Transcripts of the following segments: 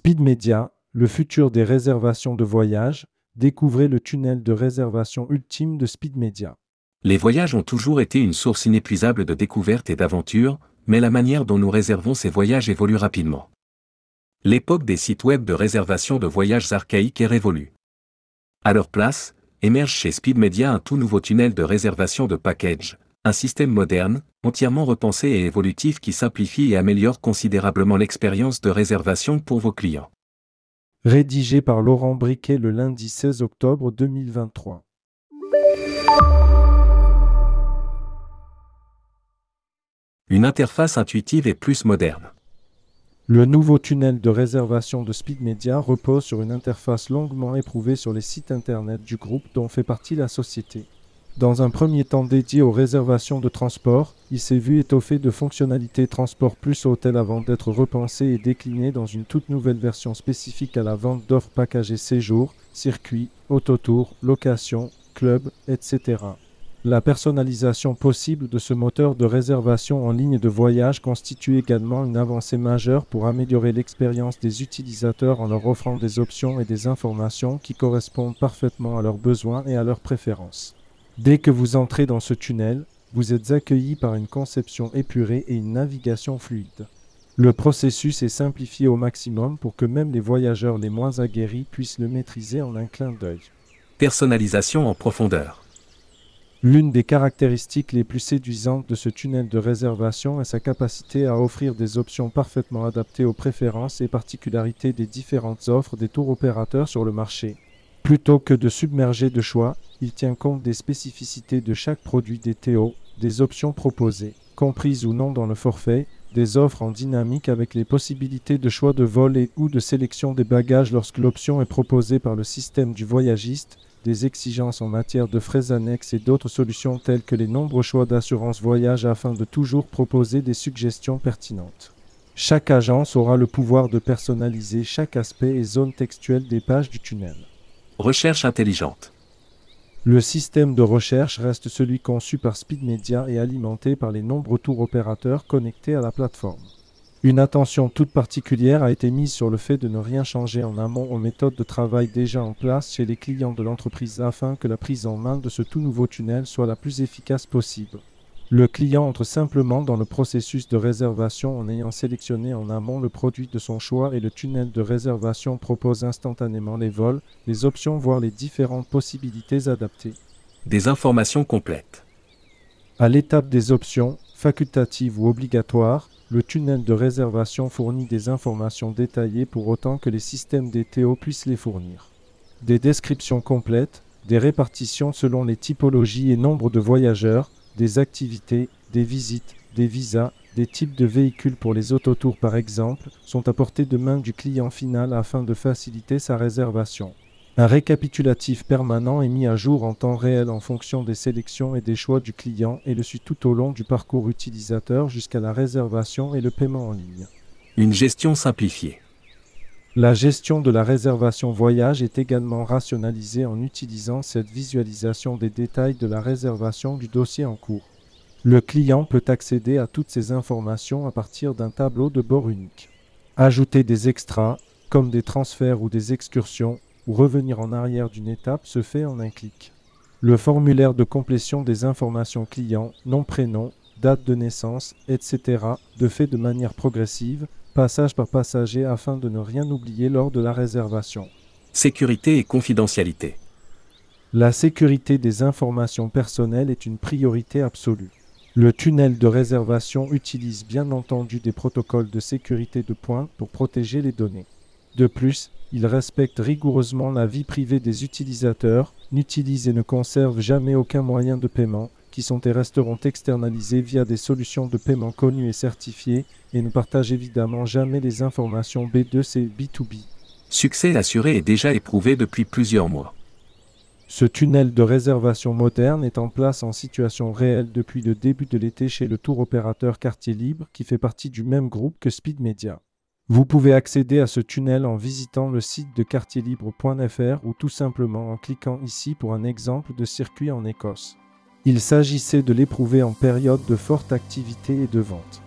Speed Media, le futur des réservations de voyage, découvrez le tunnel de réservation ultime de Speed Media. Les voyages ont toujours été une source inépuisable de découvertes et d'aventures, mais la manière dont nous réservons ces voyages évolue rapidement. L'époque des sites web de réservation de voyages archaïques est révolue. À leur place, émerge chez Speed Media un tout nouveau tunnel de réservation de package, un système moderne, entièrement repensé et évolutif qui simplifie et améliore considérablement l'expérience de réservation pour vos clients. Rédigé par Laurent Briquet le lundi 16 octobre 2023. Une interface intuitive et plus moderne. Le nouveau tunnel de réservation de Speed Media repose sur une interface longuement éprouvée sur les sites internet du groupe dont fait partie la société. Dans un premier temps dédié aux réservations de transport, il s'est vu étoffé de fonctionnalités transport plus hôtel avant d'être repensé et décliné dans une toute nouvelle version spécifique à la vente d'offres packagées séjour, circuit, autotour, location, club, etc. La personnalisation possible de ce moteur de réservation en ligne de voyage constitue également une avancée majeure pour améliorer l'expérience des utilisateurs en leur offrant des options et des informations qui correspondent parfaitement à leurs besoins et à leurs préférences. Dès que vous entrez dans ce tunnel, vous êtes accueilli par une conception épurée et une navigation fluide. Le processus est simplifié au maximum pour que même les voyageurs les moins aguerris puissent le maîtriser en un clin d'œil. Personnalisation en profondeur. L'une des caractéristiques les plus séduisantes de ce tunnel de réservation est sa capacité à offrir des options parfaitement adaptées aux préférences et particularités des différentes offres des tours opérateurs sur le marché. Plutôt que de submerger de choix, il tient compte des spécificités de chaque produit des des options proposées, comprises ou non dans le forfait, des offres en dynamique avec les possibilités de choix de vol et ou de sélection des bagages lorsque l'option est proposée par le système du voyagiste, des exigences en matière de frais annexes et d'autres solutions telles que les nombreux choix d'assurance voyage afin de toujours proposer des suggestions pertinentes. Chaque agence aura le pouvoir de personnaliser chaque aspect et zone textuelle des pages du tunnel. Recherche intelligente. Le système de recherche reste celui conçu par Speed Media et alimenté par les nombreux tours opérateurs connectés à la plateforme. Une attention toute particulière a été mise sur le fait de ne rien changer en amont aux méthodes de travail déjà en place chez les clients de l'entreprise afin que la prise en main de ce tout nouveau tunnel soit la plus efficace possible. Le client entre simplement dans le processus de réservation en ayant sélectionné en amont le produit de son choix et le tunnel de réservation propose instantanément les vols, les options voire les différentes possibilités adaptées. Des informations complètes. À l'étape des options, facultatives ou obligatoires, le tunnel de réservation fournit des informations détaillées pour autant que les systèmes DTO puissent les fournir. Des descriptions complètes, des répartitions selon les typologies et nombres de voyageurs, des activités, des visites, des visas, des types de véhicules pour les autotours par exemple, sont apportés de main du client final afin de faciliter sa réservation. Un récapitulatif permanent est mis à jour en temps réel en fonction des sélections et des choix du client et le suit tout au long du parcours utilisateur jusqu'à la réservation et le paiement en ligne. Une gestion simplifiée. La gestion de la réservation voyage est également rationalisée en utilisant cette visualisation des détails de la réservation du dossier en cours. Le client peut accéder à toutes ces informations à partir d'un tableau de bord unique. Ajouter des extras, comme des transferts ou des excursions, ou revenir en arrière d'une étape se fait en un clic. Le formulaire de complétion des informations clients, nom, prénom, date de naissance, etc., de fait de manière progressive, passage par passager afin de ne rien oublier lors de la réservation. Sécurité et confidentialité. La sécurité des informations personnelles est une priorité absolue. Le tunnel de réservation utilise bien entendu des protocoles de sécurité de pointe pour protéger les données. De plus, il respecte rigoureusement la vie privée des utilisateurs, n'utilise et ne conserve jamais aucun moyen de paiement, qui sont et resteront externalisés via des solutions de paiement connues et certifiées, et ne partage évidemment jamais les informations B2C B2B. Succès assuré et déjà éprouvé depuis plusieurs mois. Ce tunnel de réservation moderne est en place en situation réelle depuis le début de l'été chez le tour opérateur Quartier Libre qui fait partie du même groupe que Speed Media. Vous pouvez accéder à ce tunnel en visitant le site de quartierlibre.fr ou tout simplement en cliquant ici pour un exemple de circuit en Écosse. Il s'agissait de l'éprouver en période de forte activité et de vente.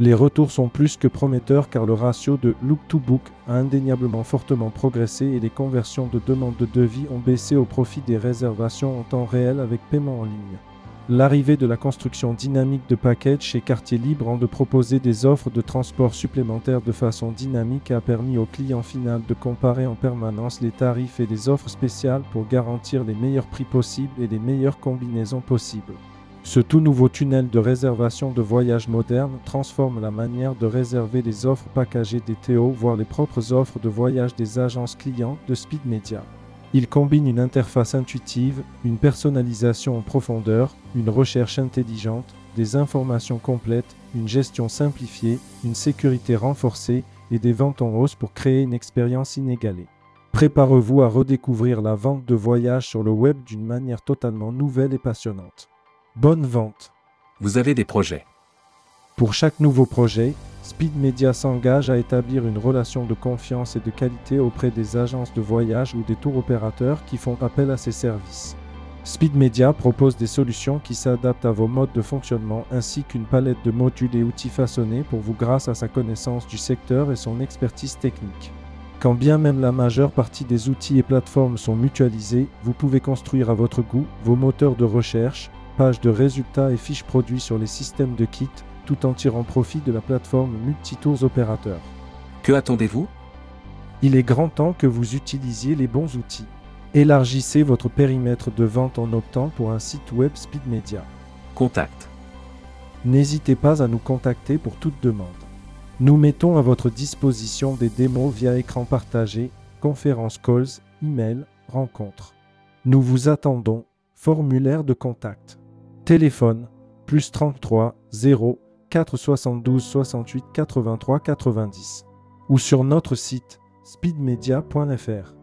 Les retours sont plus que prometteurs car le ratio de look to book a indéniablement fortement progressé et les conversions de demandes de devis ont baissé au profit des réservations en temps réel avec paiement en ligne. L'arrivée de la construction dynamique de packages chez Quartier Libre en de proposer des offres de transport supplémentaires de façon dynamique a permis au client final de comparer en permanence les tarifs et les offres spéciales pour garantir les meilleurs prix possibles et les meilleures combinaisons possibles. Ce tout nouveau tunnel de réservation de voyage moderne transforme la manière de réserver les offres packagées des Théo, voire les propres offres de voyage des agences clients de Speed Media. Il combine une interface intuitive, une personnalisation en profondeur, une recherche intelligente, des informations complètes, une gestion simplifiée, une sécurité renforcée et des ventes en hausse pour créer une expérience inégalée. Préparez-vous à redécouvrir la vente de voyage sur le web d'une manière totalement nouvelle et passionnante. Bonne vente Vous avez des projets. Pour chaque nouveau projet, Speed Media s'engage à établir une relation de confiance et de qualité auprès des agences de voyage ou des tours opérateurs qui font appel à ses services. Speed Media propose des solutions qui s'adaptent à vos modes de fonctionnement ainsi qu'une palette de modules et outils façonnés pour vous grâce à sa connaissance du secteur et son expertise technique. Quand bien même la majeure partie des outils et plateformes sont mutualisés, vous pouvez construire à votre goût vos moteurs de recherche, pages de résultats et fiches produits sur les systèmes de kits tout en tirant profit de la plateforme Multitours Opérateurs. Que attendez-vous? Il est grand temps que vous utilisiez les bons outils. Élargissez votre périmètre de vente en optant pour un site web Speed Media. Contact. N'hésitez pas à nous contacter pour toute demande. Nous mettons à votre disposition des démos via écran partagé, conférences calls, email, rencontres. Nous vous attendons. Formulaire de contact. Téléphone plus 33 0 472 68 83 90 ou sur notre site speedmedia.fr.